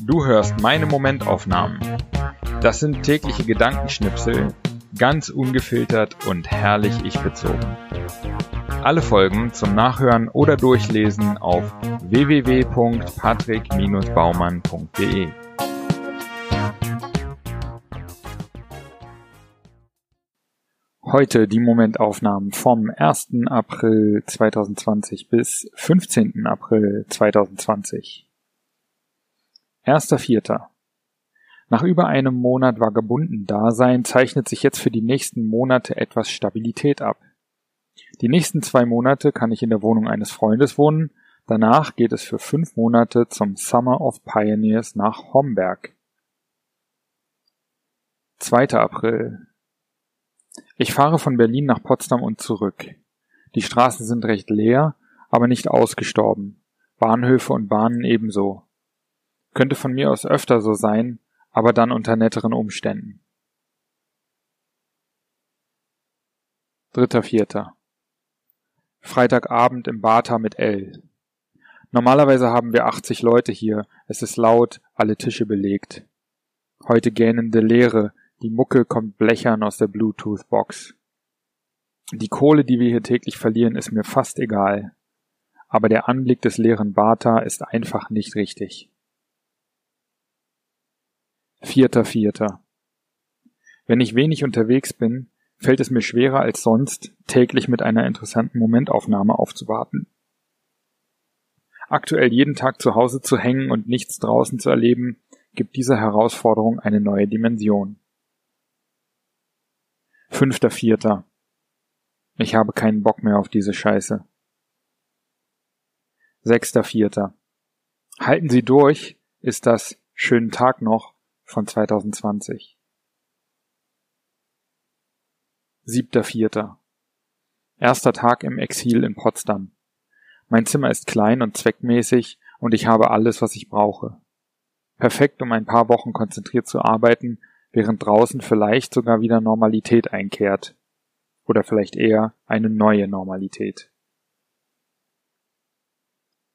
Du hörst meine Momentaufnahmen. Das sind tägliche Gedankenschnipsel, ganz ungefiltert und herrlich ich bezogen. Alle Folgen zum Nachhören oder Durchlesen auf www.patrick-baumann.de. Heute die Momentaufnahmen vom 1. April 2020 bis 15. April 2020. 1.4. Nach über einem Monat vagabunden Dasein zeichnet sich jetzt für die nächsten Monate etwas Stabilität ab. Die nächsten zwei Monate kann ich in der Wohnung eines Freundes wohnen, danach geht es für fünf Monate zum Summer of Pioneers nach Homberg. 2. April. Ich fahre von Berlin nach Potsdam und zurück. Die Straßen sind recht leer, aber nicht ausgestorben. Bahnhöfe und Bahnen ebenso. Könnte von mir aus öfter so sein, aber dann unter netteren Umständen. Dritter Vierter. Freitagabend im Bata mit L. Normalerweise haben wir 80 Leute hier, es ist laut, alle Tische belegt. Heute gähnende Leere, die Mucke kommt blechern aus der Bluetooth-Box. Die Kohle, die wir hier täglich verlieren, ist mir fast egal. Aber der Anblick des leeren Bata ist einfach nicht richtig. Vierter Vierter. Wenn ich wenig unterwegs bin, fällt es mir schwerer als sonst, täglich mit einer interessanten Momentaufnahme aufzuwarten. Aktuell jeden Tag zu Hause zu hängen und nichts draußen zu erleben, gibt dieser Herausforderung eine neue Dimension. Fünfter Vierter. Ich habe keinen Bock mehr auf diese Scheiße. Sechster Vierter. Halten Sie durch, ist das Schönen Tag noch von 2020. Siebter Vierter. Erster Tag im Exil in Potsdam. Mein Zimmer ist klein und zweckmäßig und ich habe alles, was ich brauche. Perfekt, um ein paar Wochen konzentriert zu arbeiten, während draußen vielleicht sogar wieder Normalität einkehrt. Oder vielleicht eher eine neue Normalität.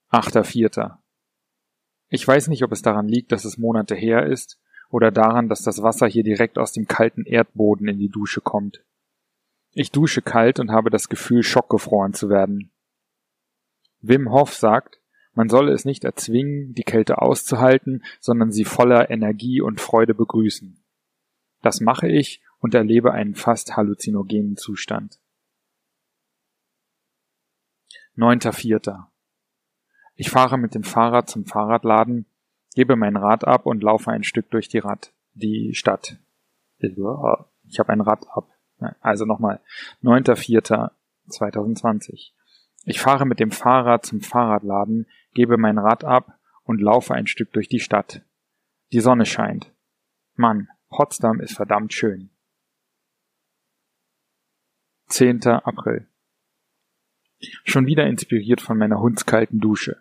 Achter Vierter. Ich weiß nicht, ob es daran liegt, dass es Monate her ist, oder daran, dass das Wasser hier direkt aus dem kalten Erdboden in die Dusche kommt. Ich dusche kalt und habe das Gefühl, schockgefroren zu werden. Wim Hof sagt, man solle es nicht erzwingen, die Kälte auszuhalten, sondern sie voller Energie und Freude begrüßen. Das mache ich und erlebe einen fast halluzinogenen Zustand. Neunter Vierter. Ich fahre mit dem Fahrrad zum Fahrradladen gebe mein Rad ab und laufe ein Stück durch die Rad, die Stadt. Ich habe ein Rad ab. Also nochmal, 9.4.2020. Ich fahre mit dem Fahrrad zum Fahrradladen, gebe mein Rad ab und laufe ein Stück durch die Stadt. Die Sonne scheint. Mann, Potsdam ist verdammt schön. 10. April. Schon wieder inspiriert von meiner hundskalten Dusche.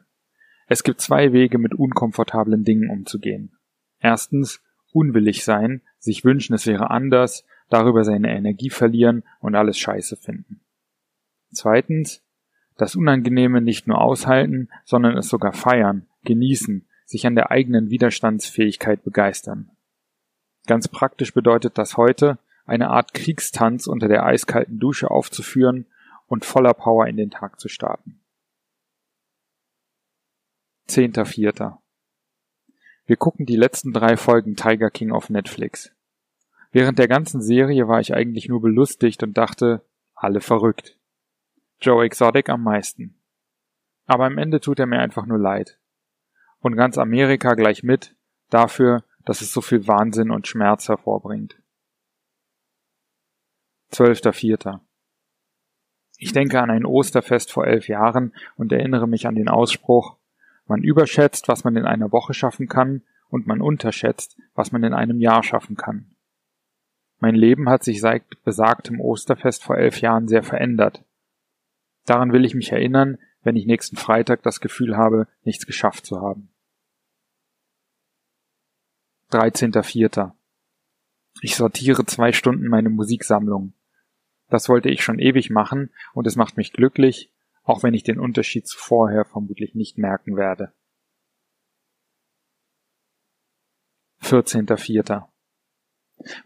Es gibt zwei Wege, mit unkomfortablen Dingen umzugehen. Erstens unwillig sein, sich wünschen, es wäre anders, darüber seine Energie verlieren und alles scheiße finden. Zweitens das Unangenehme nicht nur aushalten, sondern es sogar feiern, genießen, sich an der eigenen Widerstandsfähigkeit begeistern. Ganz praktisch bedeutet das heute, eine Art Kriegstanz unter der eiskalten Dusche aufzuführen und voller Power in den Tag zu starten. Zehnter Vierter. Wir gucken die letzten drei Folgen Tiger King auf Netflix. Während der ganzen Serie war ich eigentlich nur belustigt und dachte, alle verrückt. Joe Exotic am meisten. Aber am Ende tut er mir einfach nur leid. Und ganz Amerika gleich mit, dafür, dass es so viel Wahnsinn und Schmerz hervorbringt. Zwölfter Vierter. Ich denke an ein Osterfest vor elf Jahren und erinnere mich an den Ausspruch, man überschätzt, was man in einer Woche schaffen kann, und man unterschätzt, was man in einem Jahr schaffen kann. Mein Leben hat sich seit besagtem Osterfest vor elf Jahren sehr verändert. Daran will ich mich erinnern, wenn ich nächsten Freitag das Gefühl habe, nichts geschafft zu haben. 13.04. Ich sortiere zwei Stunden meine Musiksammlung. Das wollte ich schon ewig machen und es macht mich glücklich, auch wenn ich den Unterschied zu vorher vermutlich nicht merken werde. 14.04.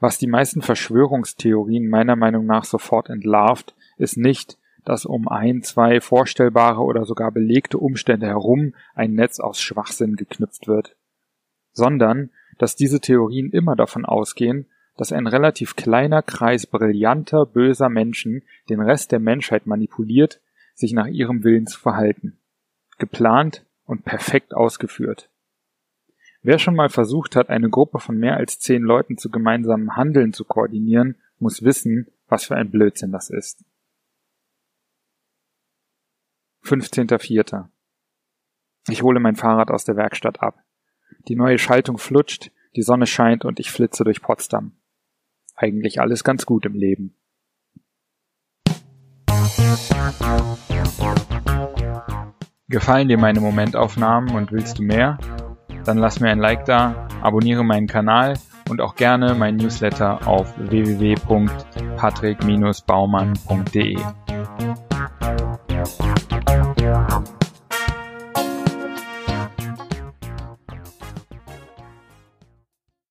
Was die meisten Verschwörungstheorien meiner Meinung nach sofort entlarvt, ist nicht, dass um ein, zwei vorstellbare oder sogar belegte Umstände herum ein Netz aus Schwachsinn geknüpft wird, sondern dass diese Theorien immer davon ausgehen, dass ein relativ kleiner Kreis brillanter, böser Menschen den Rest der Menschheit manipuliert, sich nach ihrem Willen zu verhalten. Geplant und perfekt ausgeführt. Wer schon mal versucht hat, eine Gruppe von mehr als zehn Leuten zu gemeinsamem Handeln zu koordinieren, muss wissen, was für ein Blödsinn das ist. 15.04. Ich hole mein Fahrrad aus der Werkstatt ab. Die neue Schaltung flutscht, die Sonne scheint und ich flitze durch Potsdam. Eigentlich alles ganz gut im Leben. Gefallen dir meine Momentaufnahmen und willst du mehr? Dann lass mir ein Like da, abonniere meinen Kanal und auch gerne mein Newsletter auf www.patrick-baumann.de.